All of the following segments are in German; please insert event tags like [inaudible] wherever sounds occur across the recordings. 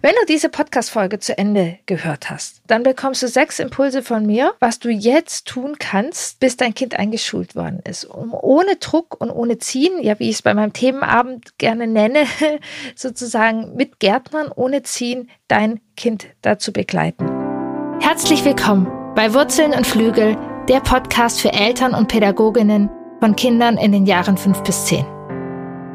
Wenn du diese Podcast-Folge zu Ende gehört hast, dann bekommst du sechs Impulse von mir, was du jetzt tun kannst, bis dein Kind eingeschult worden ist, um ohne Druck und ohne Ziehen, ja, wie ich es bei meinem Themenabend gerne nenne, [laughs] sozusagen mit Gärtnern ohne Ziehen dein Kind dazu begleiten. Herzlich willkommen bei Wurzeln und Flügel, der Podcast für Eltern und Pädagoginnen von Kindern in den Jahren fünf bis zehn.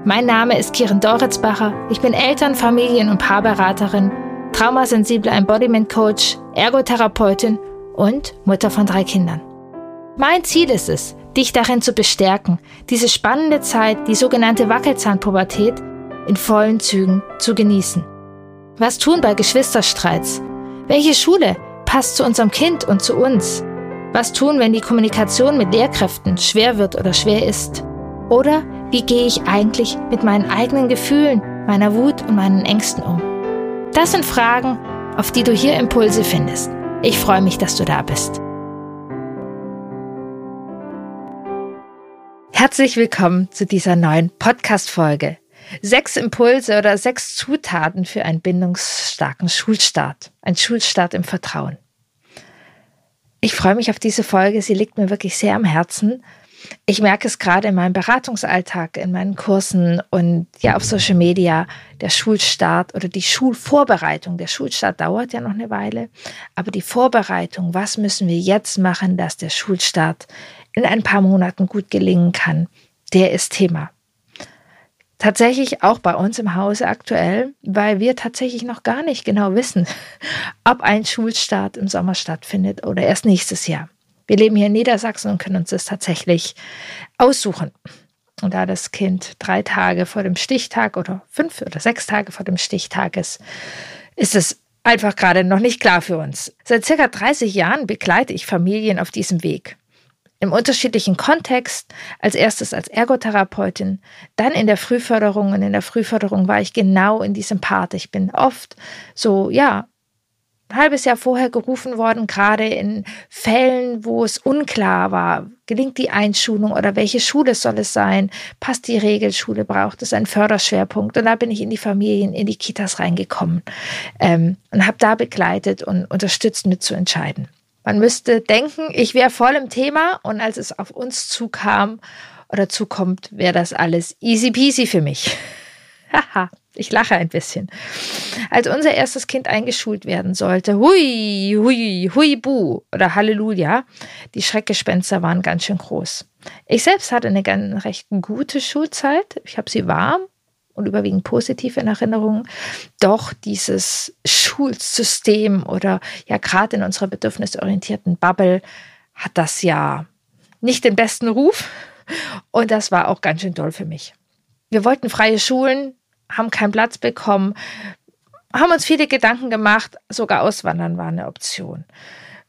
Mein Name ist Kirin Doritzbacher. Ich bin Eltern-, Familien- und Paarberaterin, traumasensible Embodiment Coach, Ergotherapeutin und Mutter von drei Kindern. Mein Ziel ist es, dich darin zu bestärken, diese spannende Zeit, die sogenannte Wackelzahnpubertät, in vollen Zügen zu genießen. Was tun bei Geschwisterstreits? Welche Schule passt zu unserem Kind und zu uns? Was tun, wenn die Kommunikation mit Lehrkräften schwer wird oder schwer ist? Oder wie gehe ich eigentlich mit meinen eigenen Gefühlen, meiner Wut und meinen Ängsten um? Das sind Fragen, auf die du hier Impulse findest. Ich freue mich, dass du da bist. Herzlich willkommen zu dieser neuen Podcast-Folge. Sechs Impulse oder sechs Zutaten für einen bindungsstarken Schulstart. Ein Schulstart im Vertrauen. Ich freue mich auf diese Folge. Sie liegt mir wirklich sehr am Herzen ich merke es gerade in meinem Beratungsalltag, in meinen Kursen und ja auf Social Media, der Schulstart oder die Schulvorbereitung. Der Schulstart dauert ja noch eine Weile, aber die Vorbereitung, was müssen wir jetzt machen, dass der Schulstart in ein paar Monaten gut gelingen kann, der ist Thema. Tatsächlich auch bei uns im Hause aktuell, weil wir tatsächlich noch gar nicht genau wissen, [laughs] ob ein Schulstart im Sommer stattfindet oder erst nächstes Jahr. Wir leben hier in Niedersachsen und können uns das tatsächlich aussuchen. Und da das Kind drei Tage vor dem Stichtag oder fünf oder sechs Tage vor dem Stichtag ist, ist es einfach gerade noch nicht klar für uns. Seit circa 30 Jahren begleite ich Familien auf diesem Weg. Im unterschiedlichen Kontext, als erstes als Ergotherapeutin, dann in der Frühförderung und in der Frühförderung war ich genau in diesem Part. Ich bin oft so, ja, ein halbes Jahr vorher gerufen worden, gerade in Fällen, wo es unklar war, gelingt die Einschulung oder welche Schule soll es sein, passt die Regelschule, braucht es einen Förderschwerpunkt. Und da bin ich in die Familien, in die Kitas reingekommen ähm, und habe da begleitet und unterstützt mitzuentscheiden. Man müsste denken, ich wäre voll im Thema und als es auf uns zukam oder zukommt, wäre das alles easy peasy für mich. [laughs] Haha. Ich lache ein bisschen. Als unser erstes Kind eingeschult werden sollte, hui, hui, hui, bu oder Halleluja, die Schreckgespenster waren ganz schön groß. Ich selbst hatte eine ganz recht gute Schulzeit. Ich habe sie warm und überwiegend positiv in Erinnerung. Doch dieses Schulsystem oder ja gerade in unserer bedürfnisorientierten Bubble hat das ja nicht den besten Ruf. Und das war auch ganz schön toll für mich. Wir wollten freie Schulen, haben keinen Platz bekommen, haben uns viele Gedanken gemacht, sogar Auswandern war eine Option.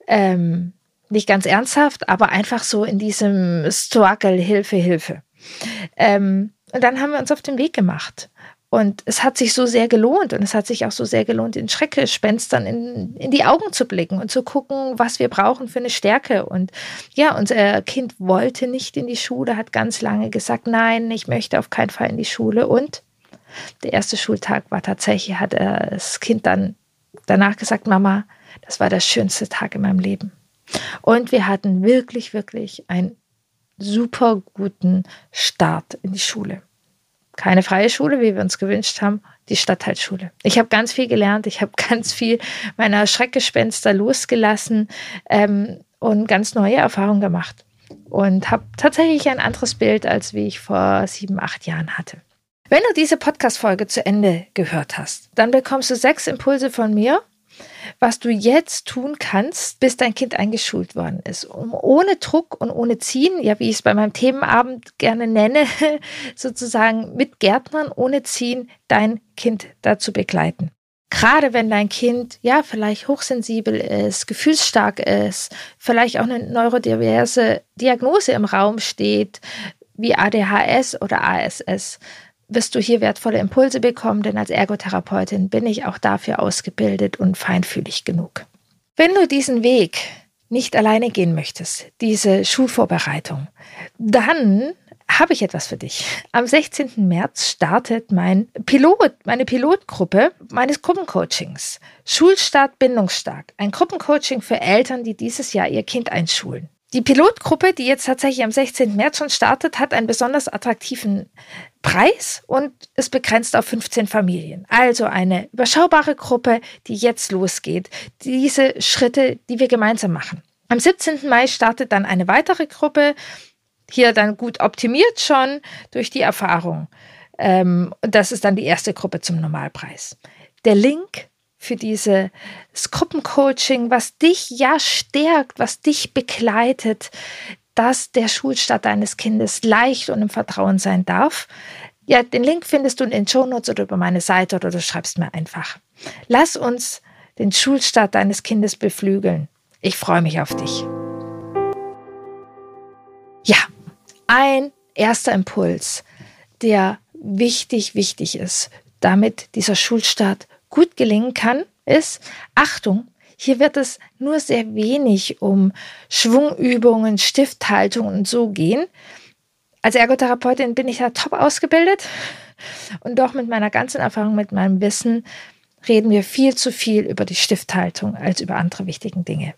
Ähm, nicht ganz ernsthaft, aber einfach so in diesem Struggle, Hilfe, Hilfe. Ähm, und dann haben wir uns auf den Weg gemacht. Und es hat sich so sehr gelohnt und es hat sich auch so sehr gelohnt, den Schreckgespenstern in, in die Augen zu blicken und zu gucken, was wir brauchen für eine Stärke. Und ja, unser Kind wollte nicht in die Schule, hat ganz lange gesagt, nein, ich möchte auf keinen Fall in die Schule. Und der erste Schultag war tatsächlich, hat das Kind dann danach gesagt, Mama, das war der schönste Tag in meinem Leben. Und wir hatten wirklich, wirklich einen super guten Start in die Schule. Keine freie Schule, wie wir uns gewünscht haben, die Stadtteilschule. Ich habe ganz viel gelernt, ich habe [laughs] ganz viel meiner Schreckgespenster losgelassen ähm, und ganz neue Erfahrungen gemacht. Und habe tatsächlich ein anderes Bild, als wie ich vor sieben, acht Jahren hatte. Wenn du diese Podcast-Folge zu Ende gehört hast, dann bekommst du sechs Impulse von mir, was du jetzt tun kannst, bis dein Kind eingeschult worden ist, um ohne Druck und ohne Ziehen, ja, wie ich es bei meinem Themenabend gerne nenne, [laughs] sozusagen mit Gärtnern ohne Ziehen dein Kind dazu begleiten. Gerade wenn dein Kind ja vielleicht hochsensibel ist, gefühlsstark ist, vielleicht auch eine neurodiverse Diagnose im Raum steht, wie ADHS oder ASS, wirst du hier wertvolle Impulse bekommen, denn als Ergotherapeutin bin ich auch dafür ausgebildet und feinfühlig genug. Wenn du diesen Weg nicht alleine gehen möchtest, diese Schulvorbereitung, dann habe ich etwas für dich. Am 16. März startet mein Pilot, meine Pilotgruppe meines Gruppencoachings. Schulstart bindungsstark. Ein Gruppencoaching für Eltern, die dieses Jahr ihr Kind einschulen. Die Pilotgruppe, die jetzt tatsächlich am 16. März schon startet, hat einen besonders attraktiven Preis und ist begrenzt auf 15 Familien. Also eine überschaubare Gruppe, die jetzt losgeht. Diese Schritte, die wir gemeinsam machen. Am 17. Mai startet dann eine weitere Gruppe, hier dann gut optimiert schon durch die Erfahrung. Ähm, das ist dann die erste Gruppe zum Normalpreis. Der Link für dieses Gruppencoaching, was dich ja stärkt, was dich begleitet, dass der Schulstart deines Kindes leicht und im Vertrauen sein darf. Ja, den Link findest du in den Shownotes oder über meine Seite oder du schreibst mir einfach. Lass uns den Schulstart deines Kindes beflügeln. Ich freue mich auf dich. Ja, ein erster Impuls, der wichtig, wichtig ist, damit dieser Schulstart gut gelingen kann, ist, Achtung, hier wird es nur sehr wenig um Schwungübungen, Stifthaltung und so gehen. Als Ergotherapeutin bin ich da top ausgebildet und doch mit meiner ganzen Erfahrung, mit meinem Wissen reden wir viel zu viel über die Stifthaltung als über andere wichtigen Dinge.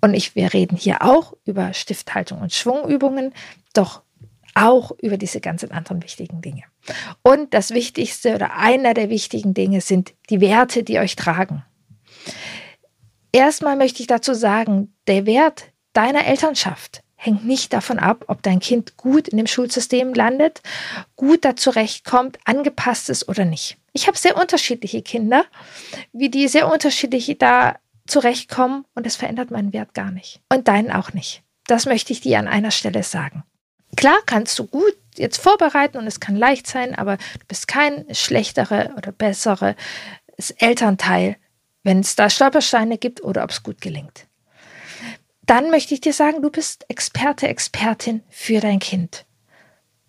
Und ich, wir reden hier auch über Stifthaltung und Schwungübungen, doch auch über diese ganzen anderen wichtigen Dinge. Und das Wichtigste oder einer der wichtigen Dinge sind die Werte, die euch tragen. Erstmal möchte ich dazu sagen, der Wert deiner Elternschaft hängt nicht davon ab, ob dein Kind gut in dem Schulsystem landet, gut da zurechtkommt, angepasst ist oder nicht. Ich habe sehr unterschiedliche Kinder, wie die sehr unterschiedlich da zurechtkommen und es verändert meinen Wert gar nicht. Und deinen auch nicht. Das möchte ich dir an einer Stelle sagen. Klar kannst du gut jetzt vorbereiten und es kann leicht sein, aber du bist kein schlechterer oder besserer Elternteil, wenn es da Stolpersteine gibt oder ob es gut gelingt. Dann möchte ich dir sagen, du bist Experte, Expertin für dein Kind.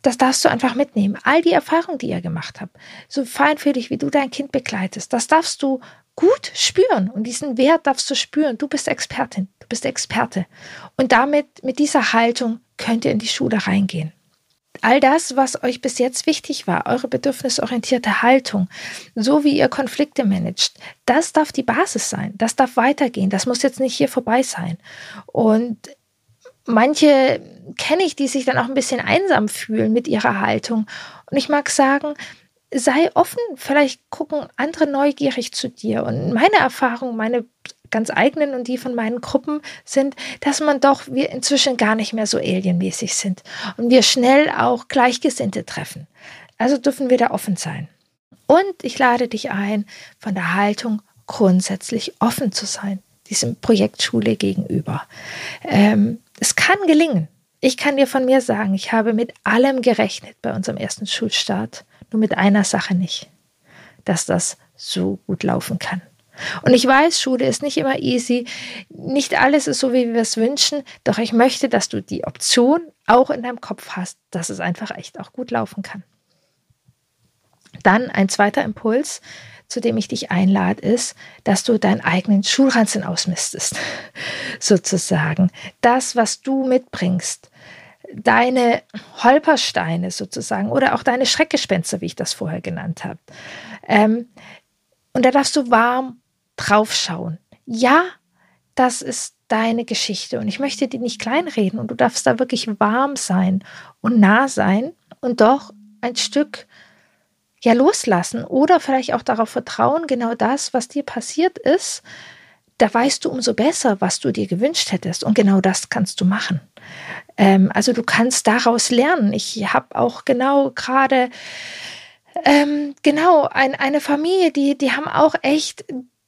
Das darfst du einfach mitnehmen. All die Erfahrungen, die ihr gemacht habt, so feinfühlig, wie du dein Kind begleitest, das darfst du gut spüren und diesen Wert darfst du spüren. Du bist Expertin, du bist Experte. Und damit, mit dieser Haltung könnt ihr in die Schule reingehen. All das, was euch bis jetzt wichtig war, eure bedürfnisorientierte Haltung, so wie ihr Konflikte managt, das darf die Basis sein. Das darf weitergehen. Das muss jetzt nicht hier vorbei sein. Und manche kenne ich, die sich dann auch ein bisschen einsam fühlen mit ihrer Haltung. Und ich mag sagen, sei offen, vielleicht gucken andere neugierig zu dir. Und meine Erfahrung, meine ganz eigenen und die von meinen Gruppen sind, dass man doch wir inzwischen gar nicht mehr so alienmäßig sind und wir schnell auch Gleichgesinnte treffen. Also dürfen wir da offen sein. Und ich lade dich ein, von der Haltung grundsätzlich offen zu sein, diesem Projekt Schule gegenüber. Ähm, es kann gelingen. Ich kann dir von mir sagen, ich habe mit allem gerechnet bei unserem ersten Schulstart, nur mit einer Sache nicht, dass das so gut laufen kann. Und ich weiß, Schule ist nicht immer easy, nicht alles ist so, wie wir es wünschen, doch ich möchte, dass du die Option auch in deinem Kopf hast, dass es einfach echt auch gut laufen kann. Dann ein zweiter Impuls, zu dem ich dich einlade, ist, dass du deinen eigenen Schulranzen ausmistest, [laughs] sozusagen. Das, was du mitbringst, deine Holpersteine sozusagen oder auch deine Schreckgespenster, wie ich das vorher genannt habe. Ähm, und da darfst du warm draufschauen. Ja, das ist deine Geschichte und ich möchte die nicht kleinreden und du darfst da wirklich warm sein und nah sein und doch ein Stück ja loslassen oder vielleicht auch darauf vertrauen, genau das, was dir passiert ist, da weißt du umso besser, was du dir gewünscht hättest und genau das kannst du machen. Ähm, also du kannst daraus lernen. Ich habe auch genau gerade ähm, genau ein, eine Familie, die die haben auch echt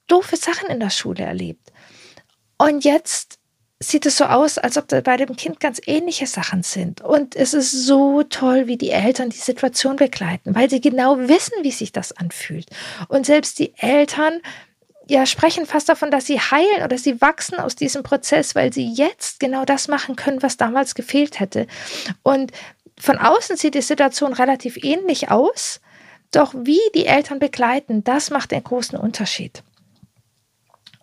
doofe Sachen in der Schule erlebt. Und jetzt sieht es so aus, als ob bei dem Kind ganz ähnliche Sachen sind. Und es ist so toll, wie die Eltern die Situation begleiten, weil sie genau wissen, wie sich das anfühlt. Und selbst die Eltern ja, sprechen fast davon, dass sie heilen oder sie wachsen aus diesem Prozess, weil sie jetzt genau das machen können, was damals gefehlt hätte. Und von außen sieht die Situation relativ ähnlich aus, doch wie die Eltern begleiten, das macht den großen Unterschied.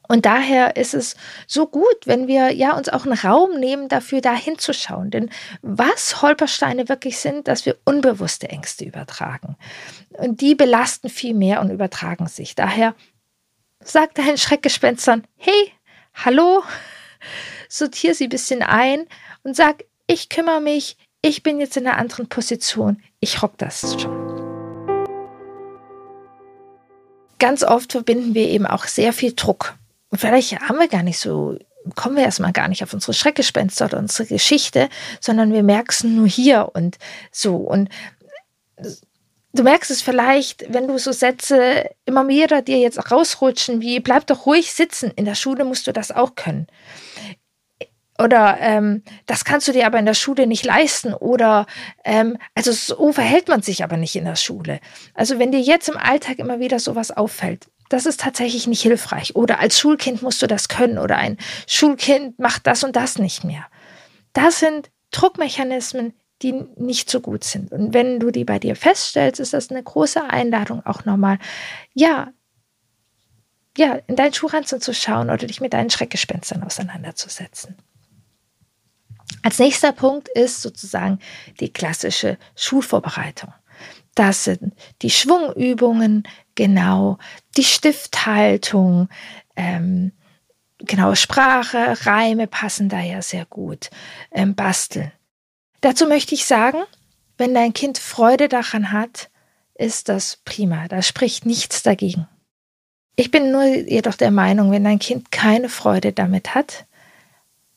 Und daher ist es so gut, wenn wir ja uns auch einen Raum nehmen, dafür da hinzuschauen. Denn was Holpersteine wirklich sind, dass wir unbewusste Ängste übertragen. Und die belasten viel mehr und übertragen sich. Daher sagt deinen Schreckgespenstern, hey, hallo, [laughs] sortiere sie ein bisschen ein und sag, ich kümmere mich, ich bin jetzt in einer anderen Position, ich rock das schon. Ganz oft verbinden wir eben auch sehr viel Druck und vielleicht haben wir gar nicht so, kommen wir erstmal gar nicht auf unsere Schreckgespenster oder unsere Geschichte, sondern wir merken es nur hier und so. Und du merkst es vielleicht, wenn du so Sätze immer wieder dir jetzt rausrutschen, wie bleib doch ruhig sitzen. In der Schule musst du das auch können. Oder ähm, das kannst du dir aber in der Schule nicht leisten. Oder ähm, also so verhält man sich aber nicht in der Schule. Also wenn dir jetzt im Alltag immer wieder sowas auffällt, das ist tatsächlich nicht hilfreich. Oder als Schulkind musst du das können oder ein Schulkind macht das und das nicht mehr. Das sind Druckmechanismen, die nicht so gut sind. Und wenn du die bei dir feststellst, ist das eine große Einladung auch nochmal, ja, ja, in deinen Schuhranzen zu schauen oder dich mit deinen Schreckgespenstern auseinanderzusetzen. Als nächster Punkt ist sozusagen die klassische Schulvorbereitung. Das sind die Schwungübungen, genau, die Stifthaltung, ähm, genau, Sprache, Reime passen da ja sehr gut, ähm, basteln. Dazu möchte ich sagen, wenn dein Kind Freude daran hat, ist das prima, da spricht nichts dagegen. Ich bin nur jedoch der Meinung, wenn dein Kind keine Freude damit hat,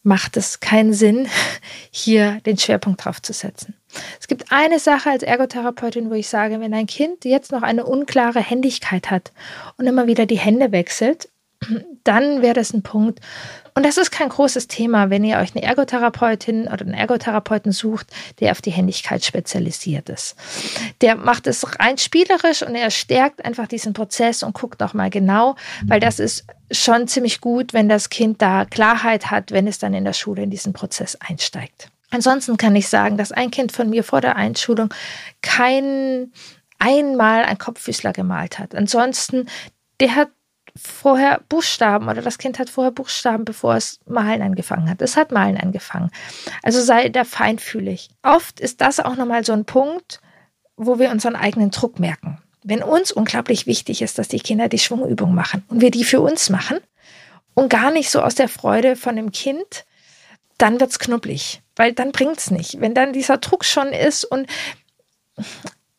macht es keinen Sinn, [laughs] hier den Schwerpunkt drauf zu setzen. Es gibt eine Sache als Ergotherapeutin, wo ich sage, wenn ein Kind jetzt noch eine unklare Händigkeit hat und immer wieder die Hände wechselt, [clears throat] dann wäre das ein Punkt. Und das ist kein großes Thema, wenn ihr euch eine Ergotherapeutin oder einen Ergotherapeuten sucht, der auf die Händigkeit spezialisiert ist. Der macht es rein spielerisch und er stärkt einfach diesen Prozess und guckt auch mal genau, weil das ist schon ziemlich gut, wenn das Kind da Klarheit hat, wenn es dann in der Schule in diesen Prozess einsteigt. Ansonsten kann ich sagen, dass ein Kind von mir vor der Einschulung kein einmal ein Kopffüßler gemalt hat. Ansonsten, der hat vorher Buchstaben oder das Kind hat vorher Buchstaben, bevor es Malen angefangen hat. Es hat Malen angefangen. Also sei da feinfühlig. Oft ist das auch nochmal so ein Punkt, wo wir unseren eigenen Druck merken. Wenn uns unglaublich wichtig ist, dass die Kinder die Schwungübung machen und wir die für uns machen und gar nicht so aus der Freude von dem Kind, dann wird es knubbelig, weil dann bringt es nicht. Wenn dann dieser Druck schon ist und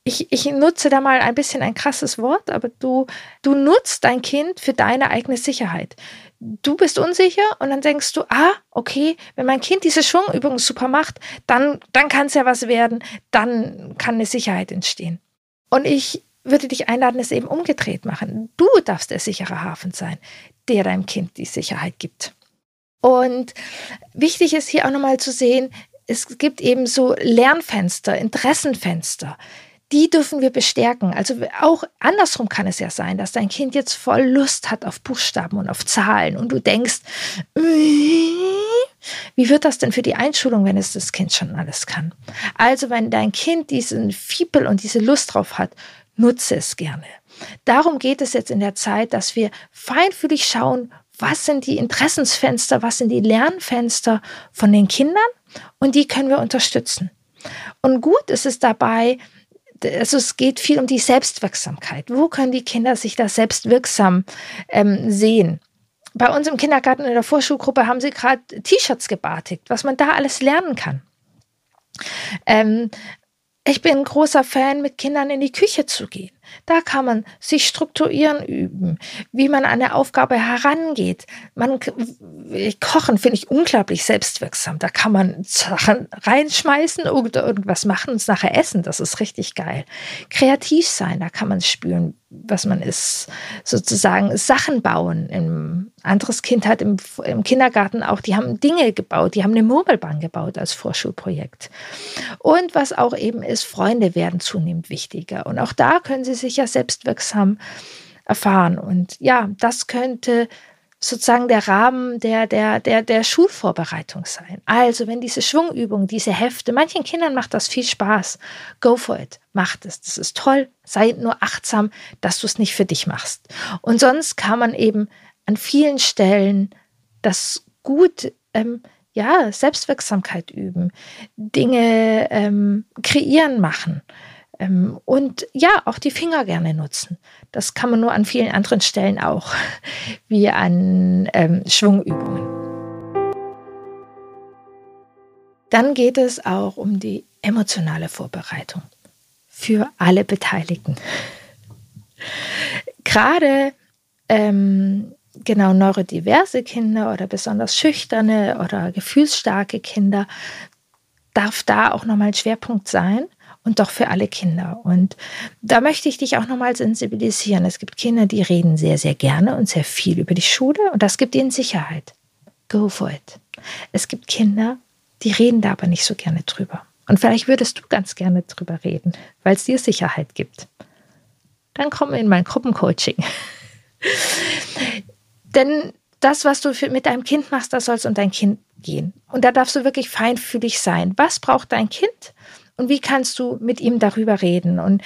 ich, ich nutze da mal ein bisschen ein krasses Wort, aber du, du nutzt dein Kind für deine eigene Sicherheit. Du bist unsicher und dann denkst du, ah, okay, wenn mein Kind diese Schwungübung super macht, dann, dann kann es ja was werden, dann kann eine Sicherheit entstehen. Und ich würde dich einladen, es eben umgedreht machen. Du darfst der sichere Hafen sein, der deinem Kind die Sicherheit gibt. Und wichtig ist hier auch nochmal zu sehen, es gibt eben so Lernfenster, Interessenfenster die dürfen wir bestärken. Also auch andersrum kann es ja sein, dass dein Kind jetzt voll Lust hat auf Buchstaben und auf Zahlen und du denkst, wie wird das denn für die Einschulung, wenn es das Kind schon alles kann? Also wenn dein Kind diesen Fiepel und diese Lust drauf hat, nutze es gerne. Darum geht es jetzt in der Zeit, dass wir feinfühlig schauen, was sind die Interessensfenster, was sind die Lernfenster von den Kindern und die können wir unterstützen. Und gut ist es dabei, also es geht viel um die Selbstwirksamkeit. Wo können die Kinder sich da selbstwirksam ähm, sehen? Bei uns im Kindergarten in der Vorschulgruppe haben sie gerade T-Shirts gebartigt, was man da alles lernen kann. Ähm, ich bin ein großer Fan, mit Kindern in die Küche zu gehen. Da kann man sich strukturieren üben, wie man an eine Aufgabe herangeht. Man, kochen finde ich unglaublich selbstwirksam. Da kann man Sachen reinschmeißen oder irgendwas machen und es nachher essen. Das ist richtig geil. Kreativ sein, da kann man spüren, was man ist. Sozusagen Sachen bauen. Ein anderes Kind hat im, im Kindergarten auch, die haben Dinge gebaut, die haben eine Murmelbahn gebaut als Vorschulprojekt. Und was auch eben ist, Freunde werden zunehmend wichtiger. Und auch da können sie sich ja selbstwirksam erfahren. Und ja, das könnte sozusagen der Rahmen der, der, der, der Schulvorbereitung sein. Also wenn diese Schwungübungen, diese Hefte, manchen Kindern macht das viel Spaß. Go for it. Macht es. Das ist toll. Sei nur achtsam, dass du es nicht für dich machst. Und sonst kann man eben an vielen Stellen das gut, ähm, ja, Selbstwirksamkeit üben, Dinge ähm, kreieren machen und ja, auch die Finger gerne nutzen. Das kann man nur an vielen anderen Stellen auch, [laughs] wie an ähm, Schwungübungen. Dann geht es auch um die emotionale Vorbereitung für alle Beteiligten. [laughs] Gerade ähm, genau neurodiverse Kinder oder besonders schüchterne oder gefühlsstarke Kinder darf da auch nochmal ein Schwerpunkt sein und doch für alle Kinder. Und da möchte ich dich auch nochmal sensibilisieren. Es gibt Kinder, die reden sehr, sehr gerne und sehr viel über die Schule und das gibt ihnen Sicherheit. Go for it. Es gibt Kinder, die reden da aber nicht so gerne drüber. Und vielleicht würdest du ganz gerne drüber reden, weil es dir Sicherheit gibt. Dann komm in mein Gruppencoaching. [laughs] Denn das, was du mit deinem Kind machst, das soll es um dein Kind gehen. Und da darfst du wirklich feinfühlig sein. Was braucht dein Kind? Und wie kannst du mit ihm darüber reden? Und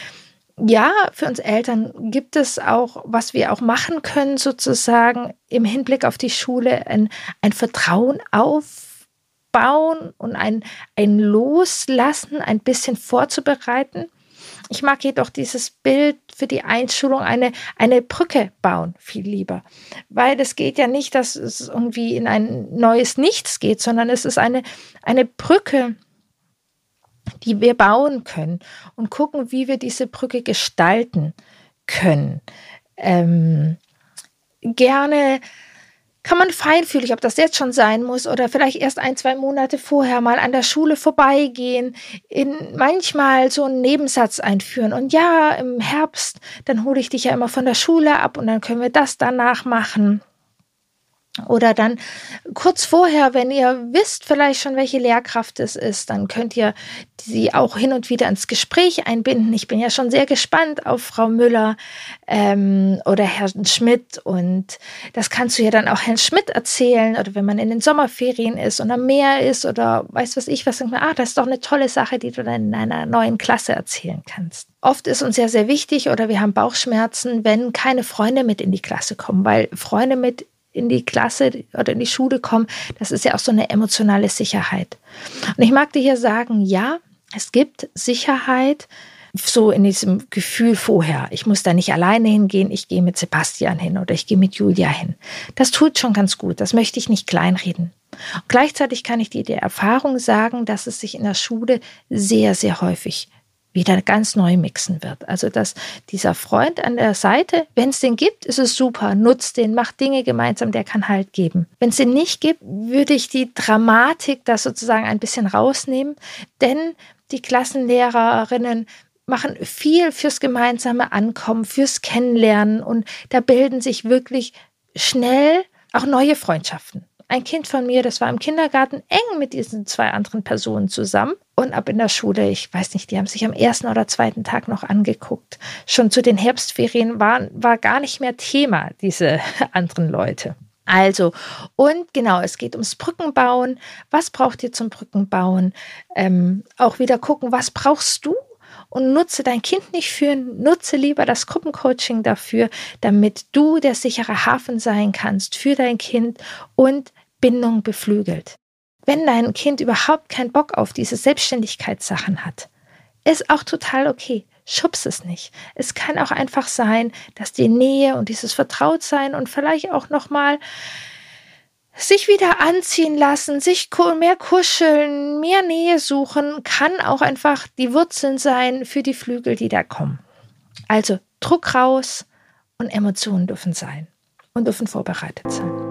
ja, für uns Eltern gibt es auch, was wir auch machen können, sozusagen im Hinblick auf die Schule, ein, ein Vertrauen aufbauen und ein, ein Loslassen ein bisschen vorzubereiten. Ich mag jedoch dieses Bild für die Einschulung eine, eine Brücke bauen viel lieber. Weil es geht ja nicht, dass es irgendwie in ein neues Nichts geht, sondern es ist eine, eine Brücke, die wir bauen können und gucken, wie wir diese Brücke gestalten können. Ähm, gerne kann man feinfühlig, ob das jetzt schon sein muss oder vielleicht erst ein, zwei Monate vorher mal an der Schule vorbeigehen, in manchmal so einen Nebensatz einführen. Und ja, im Herbst, dann hole ich dich ja immer von der Schule ab und dann können wir das danach machen. Oder dann kurz vorher, wenn ihr wisst vielleicht schon, welche Lehrkraft es ist, dann könnt ihr sie auch hin und wieder ins Gespräch einbinden. Ich bin ja schon sehr gespannt auf Frau Müller ähm, oder Herrn Schmidt. Und das kannst du ja dann auch Herrn Schmidt erzählen. Oder wenn man in den Sommerferien ist und am Meer ist oder weiß was ich was, denkt man, ah, das ist doch eine tolle Sache, die du dann in einer neuen Klasse erzählen kannst. Oft ist uns ja sehr wichtig oder wir haben Bauchschmerzen, wenn keine Freunde mit in die Klasse kommen, weil Freunde mit in die Klasse oder in die Schule kommen, das ist ja auch so eine emotionale Sicherheit. Und ich mag dir hier sagen, ja, es gibt Sicherheit, so in diesem Gefühl vorher. Ich muss da nicht alleine hingehen, ich gehe mit Sebastian hin oder ich gehe mit Julia hin. Das tut schon ganz gut, das möchte ich nicht kleinreden. Und gleichzeitig kann ich dir die Erfahrung sagen, dass es sich in der Schule sehr, sehr häufig wieder ganz neu mixen wird. Also dass dieser Freund an der Seite, wenn es den gibt, ist es super, nutzt den, macht Dinge gemeinsam, der kann Halt geben. Wenn es den nicht gibt, würde ich die Dramatik da sozusagen ein bisschen rausnehmen, denn die Klassenlehrerinnen machen viel fürs gemeinsame Ankommen, fürs Kennenlernen und da bilden sich wirklich schnell auch neue Freundschaften ein Kind von mir, das war im Kindergarten eng mit diesen zwei anderen Personen zusammen. Und ab in der Schule, ich weiß nicht, die haben sich am ersten oder zweiten Tag noch angeguckt. Schon zu den Herbstferien war, war gar nicht mehr Thema, diese [laughs] anderen Leute. Also, und genau, es geht ums Brückenbauen. Was braucht ihr zum Brückenbauen? Ähm, auch wieder gucken, was brauchst du und nutze dein Kind nicht für, nutze lieber das Gruppencoaching dafür, damit du der sichere Hafen sein kannst für dein Kind und Bindung beflügelt. Wenn dein Kind überhaupt keinen Bock auf diese Selbstständigkeitssachen hat, ist auch total okay. Schubs es nicht. Es kann auch einfach sein, dass die Nähe und dieses Vertrautsein und vielleicht auch nochmal sich wieder anziehen lassen, sich mehr kuscheln, mehr Nähe suchen, kann auch einfach die Wurzeln sein für die Flügel, die da kommen. Also Druck raus und Emotionen dürfen sein und dürfen vorbereitet sein.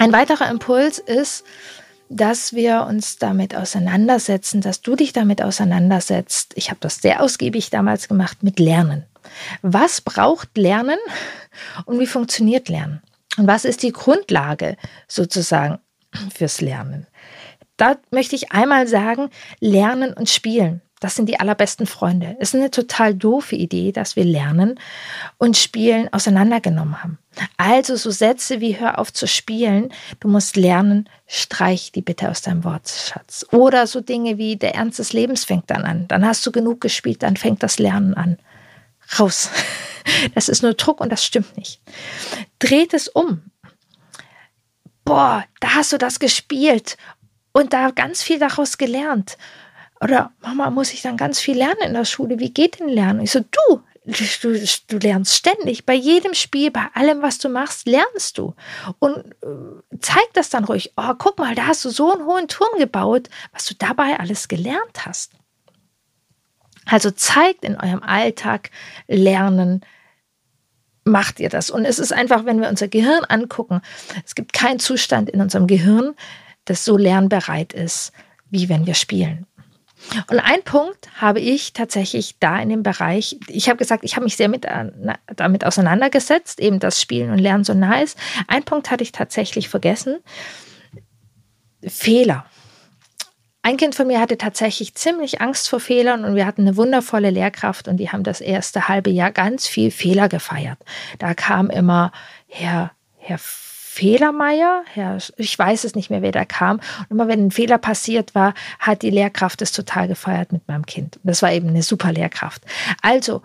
Ein weiterer Impuls ist, dass wir uns damit auseinandersetzen, dass du dich damit auseinandersetzt. Ich habe das sehr ausgiebig damals gemacht mit Lernen. Was braucht Lernen und wie funktioniert Lernen? Und was ist die Grundlage sozusagen fürs Lernen? Da möchte ich einmal sagen, Lernen und Spielen. Das sind die allerbesten Freunde. Es ist eine total doofe Idee, dass wir Lernen und Spielen auseinandergenommen haben. Also so Sätze wie hör auf zu spielen, du musst lernen, streich die bitte aus deinem Wortschatz. Oder so Dinge wie der Ernst des Lebens fängt dann an. Dann hast du genug gespielt, dann fängt das Lernen an. raus. [laughs] Das ist nur Druck und das stimmt nicht. Dreht es um. Boah, da hast du das gespielt und da ganz viel daraus gelernt. Oder Mama, muss ich dann ganz viel lernen in der Schule? Wie geht denn Lernen? Ich so, du, du, du lernst ständig. Bei jedem Spiel, bei allem, was du machst, lernst du. Und äh, zeig das dann ruhig. Oh, guck mal, da hast du so einen hohen Turm gebaut, was du dabei alles gelernt hast. Also zeigt in eurem Alltag Lernen, macht ihr das. Und es ist einfach, wenn wir unser Gehirn angucken, es gibt keinen Zustand in unserem Gehirn, das so lernbereit ist, wie wenn wir spielen. Und ein Punkt habe ich tatsächlich da in dem Bereich, ich habe gesagt, ich habe mich sehr mit, äh, damit auseinandergesetzt, eben das Spielen und Lernen so nah ist. Ein Punkt hatte ich tatsächlich vergessen. Fehler. Ein Kind von mir hatte tatsächlich ziemlich Angst vor Fehlern und wir hatten eine wundervolle Lehrkraft und die haben das erste halbe Jahr ganz viel Fehler gefeiert. Da kam immer Herr, Herr Fehlermeier, Herr, ich weiß es nicht mehr, wer da kam. Und immer wenn ein Fehler passiert war, hat die Lehrkraft es total gefeiert mit meinem Kind. Das war eben eine super Lehrkraft. Also,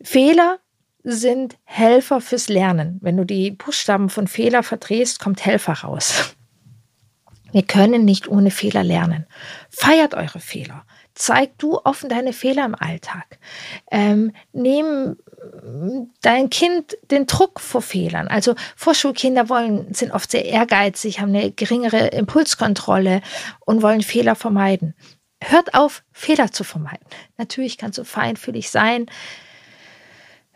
Fehler sind Helfer fürs Lernen. Wenn du die Buchstaben von Fehler verdrehst, kommt Helfer raus. Wir können nicht ohne Fehler lernen. Feiert eure Fehler. Zeig du offen deine Fehler im Alltag. Ähm, nehm dein Kind den Druck vor Fehlern. Also Vorschulkinder wollen, sind oft sehr ehrgeizig, haben eine geringere Impulskontrolle und wollen Fehler vermeiden. Hört auf, Fehler zu vermeiden. Natürlich kannst du feinfühlig sein,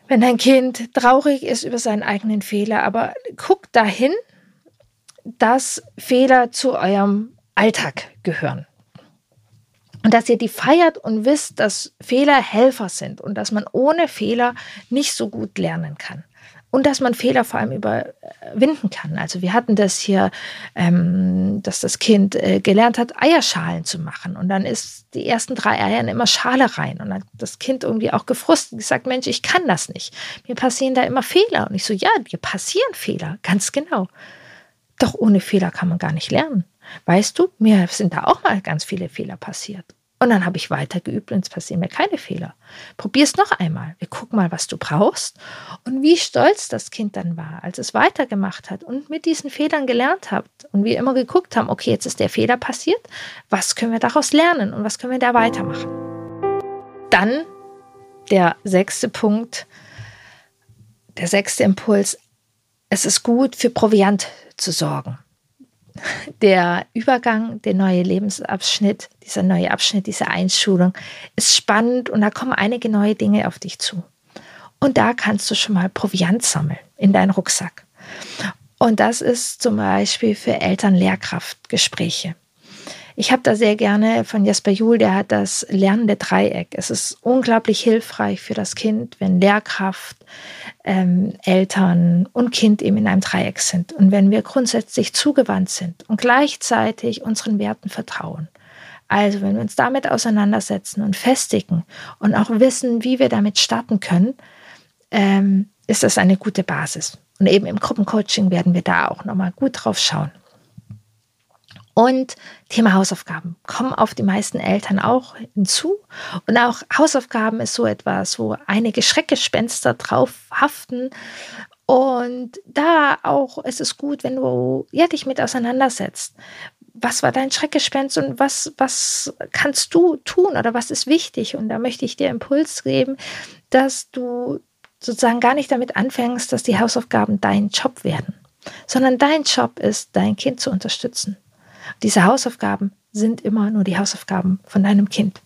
wenn dein Kind traurig ist über seinen eigenen Fehler, aber guck dahin, dass Fehler zu eurem Alltag gehören. Und dass ihr die feiert und wisst, dass Fehler Helfer sind und dass man ohne Fehler nicht so gut lernen kann. Und dass man Fehler vor allem überwinden kann. Also wir hatten das hier, ähm, dass das Kind äh, gelernt hat, Eierschalen zu machen. Und dann ist die ersten drei Eiern immer Schale rein. Und dann hat das Kind irgendwie auch gefrustet gesagt, Mensch, ich kann das nicht. Mir passieren da immer Fehler. Und ich so, ja, dir passieren Fehler, ganz genau. Doch ohne Fehler kann man gar nicht lernen. Weißt du, mir sind da auch mal ganz viele Fehler passiert. Und dann habe ich weiter geübt und es passieren mir keine Fehler. Probier es noch einmal. Wir gucken mal, was du brauchst und wie stolz das Kind dann war, als es weitergemacht hat und mit diesen Fehlern gelernt hat und wir immer geguckt haben, okay, jetzt ist der Fehler passiert. Was können wir daraus lernen und was können wir da weitermachen? Dann der sechste Punkt, der sechste Impuls. Es ist gut, für Proviant zu sorgen der Übergang, der neue Lebensabschnitt, dieser neue Abschnitt, diese Einschulung ist spannend und da kommen einige neue Dinge auf dich zu. Und da kannst du schon mal Proviant sammeln in deinen Rucksack. Und das ist zum Beispiel für Eltern-Lehrkraft-Gespräche. Ich habe da sehr gerne von Jesper Juhl, der hat das lernende Dreieck. Es ist unglaublich hilfreich für das Kind, wenn Lehrkraft, ähm, Eltern und Kind eben in einem Dreieck sind. Und wenn wir grundsätzlich zugewandt sind und gleichzeitig unseren Werten vertrauen. Also wenn wir uns damit auseinandersetzen und festigen und auch wissen, wie wir damit starten können, ähm, ist das eine gute Basis. Und eben im Gruppencoaching werden wir da auch nochmal gut drauf schauen. Und Thema Hausaufgaben kommen auf die meisten Eltern auch hinzu. Und auch Hausaufgaben ist so etwas, wo einige Schreckgespenster drauf haften. Und da auch ist es gut, wenn du ja, dich mit auseinandersetzt. Was war dein Schreckgespenst und was, was kannst du tun oder was ist wichtig? Und da möchte ich dir Impuls geben, dass du sozusagen gar nicht damit anfängst, dass die Hausaufgaben dein Job werden, sondern dein Job ist, dein Kind zu unterstützen. Diese Hausaufgaben sind immer nur die Hausaufgaben von deinem Kind.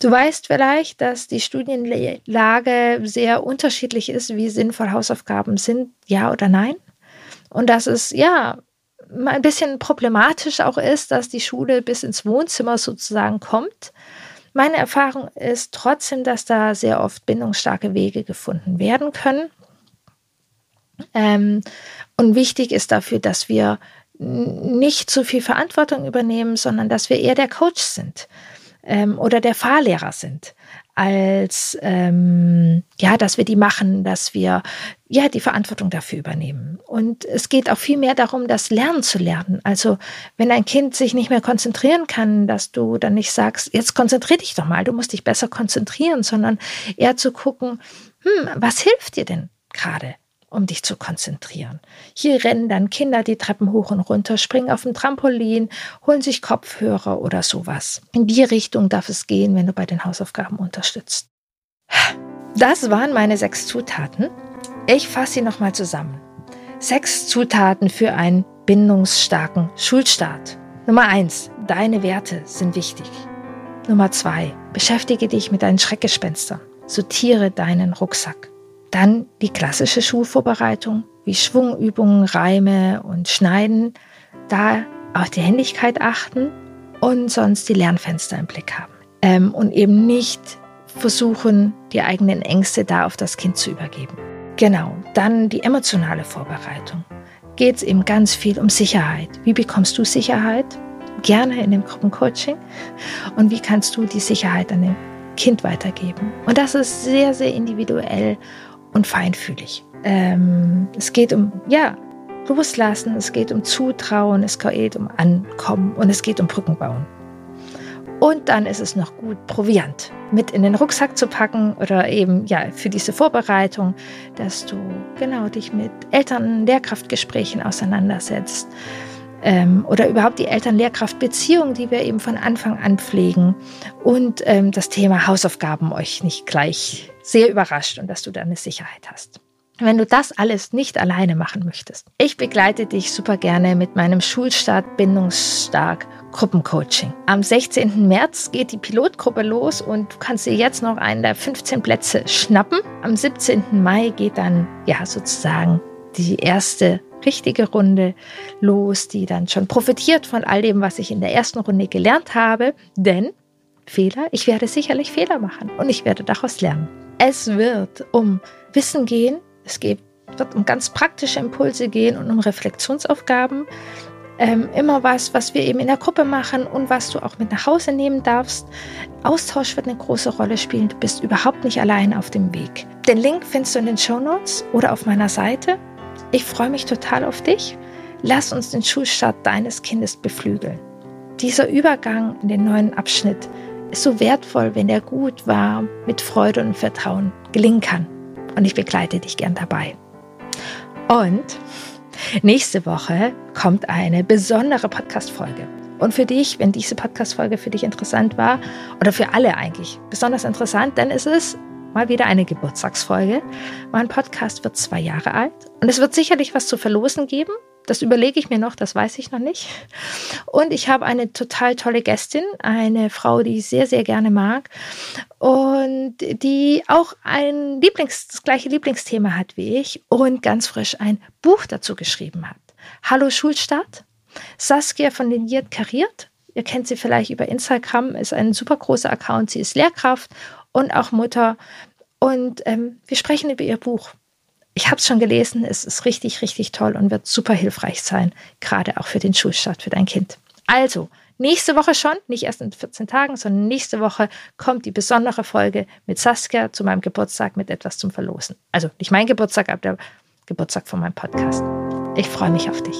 Du weißt vielleicht, dass die Studienlage sehr unterschiedlich ist, wie sinnvoll Hausaufgaben sind, ja oder nein. Und dass es ja ein bisschen problematisch auch ist, dass die Schule bis ins Wohnzimmer sozusagen kommt. Meine Erfahrung ist trotzdem, dass da sehr oft bindungsstarke Wege gefunden werden können. Ähm, und wichtig ist dafür, dass wir nicht zu viel Verantwortung übernehmen, sondern dass wir eher der Coach sind ähm, oder der Fahrlehrer sind. als ähm, ja, dass wir die machen, dass wir ja die Verantwortung dafür übernehmen. Und es geht auch viel mehr darum, das Lernen zu lernen. Also wenn ein Kind sich nicht mehr konzentrieren kann, dass du dann nicht sagst, jetzt konzentrier dich doch mal, du musst dich besser konzentrieren, sondern eher zu gucken, hm, was hilft dir denn gerade? Um dich zu konzentrieren. Hier rennen dann Kinder die Treppen hoch und runter, springen auf dem Trampolin, holen sich Kopfhörer oder sowas. In die Richtung darf es gehen, wenn du bei den Hausaufgaben unterstützt. Das waren meine sechs Zutaten. Ich fasse sie nochmal zusammen. Sechs Zutaten für einen bindungsstarken Schulstart. Nummer eins: Deine Werte sind wichtig. Nummer zwei: Beschäftige dich mit deinen Schreckgespenstern. Sortiere deinen Rucksack. Dann die klassische Schulvorbereitung, wie Schwungübungen, Reime und Schneiden. Da auf die Händigkeit achten und sonst die Lernfenster im Blick haben. Ähm, und eben nicht versuchen, die eigenen Ängste da auf das Kind zu übergeben. Genau, dann die emotionale Vorbereitung. Geht es eben ganz viel um Sicherheit. Wie bekommst du Sicherheit? Gerne in dem Gruppencoaching. Und wie kannst du die Sicherheit an dem Kind weitergeben? Und das ist sehr, sehr individuell und feinfühlig. Ähm, es geht um, ja, Loslassen, es geht um Zutrauen, es geht um Ankommen und es geht um Brücken bauen. Und dann ist es noch gut, Proviant mit in den Rucksack zu packen oder eben ja für diese Vorbereitung, dass du genau dich mit Eltern-Lehrkraftgesprächen auseinandersetzt ähm, oder überhaupt die Eltern-Lehrkraft-Beziehung, die wir eben von Anfang an pflegen und ähm, das Thema Hausaufgaben euch nicht gleich sehr überrascht und dass du da eine Sicherheit hast. Wenn du das alles nicht alleine machen möchtest, ich begleite dich super gerne mit meinem Schulstart Bindungsstark Gruppencoaching. Am 16. März geht die Pilotgruppe los und du kannst dir jetzt noch einen der 15 Plätze schnappen. Am 17. Mai geht dann ja sozusagen die erste richtige Runde los, die dann schon profitiert von all dem, was ich in der ersten Runde gelernt habe. Denn Fehler, ich werde sicherlich Fehler machen und ich werde daraus lernen. Es wird um Wissen gehen, es wird um ganz praktische Impulse gehen und um Reflexionsaufgaben. Ähm, immer was, was wir eben in der Gruppe machen und was du auch mit nach Hause nehmen darfst. Austausch wird eine große Rolle spielen. Du bist überhaupt nicht allein auf dem Weg. Den Link findest du in den Show Notes oder auf meiner Seite. Ich freue mich total auf dich. Lass uns den Schulstart deines Kindes beflügeln. Dieser Übergang in den neuen Abschnitt ist so wertvoll, wenn er gut, warm, mit Freude und Vertrauen gelingen kann. Und ich begleite dich gern dabei. Und nächste Woche kommt eine besondere Podcast-Folge. Und für dich, wenn diese Podcast-Folge für dich interessant war, oder für alle eigentlich besonders interessant, dann ist es mal wieder eine Geburtstagsfolge. Mein Podcast wird zwei Jahre alt und es wird sicherlich was zu verlosen geben. Das überlege ich mir noch, das weiß ich noch nicht. Und ich habe eine total tolle Gästin, eine Frau, die ich sehr, sehr gerne mag und die auch ein Lieblings, das gleiche Lieblingsthema hat wie ich und ganz frisch ein Buch dazu geschrieben hat. Hallo Schulstart. Saskia von Liniert Kariert. Ihr kennt sie vielleicht über Instagram, ist ein super großer Account. Sie ist Lehrkraft und auch Mutter. Und ähm, wir sprechen über ihr Buch ich habe es schon gelesen, es ist richtig, richtig toll und wird super hilfreich sein, gerade auch für den Schulstart für dein Kind. Also, nächste Woche schon, nicht erst in 14 Tagen, sondern nächste Woche kommt die besondere Folge mit Saskia zu meinem Geburtstag mit etwas zum Verlosen. Also nicht mein Geburtstag, aber der Geburtstag von meinem Podcast. Ich freue mich auf dich.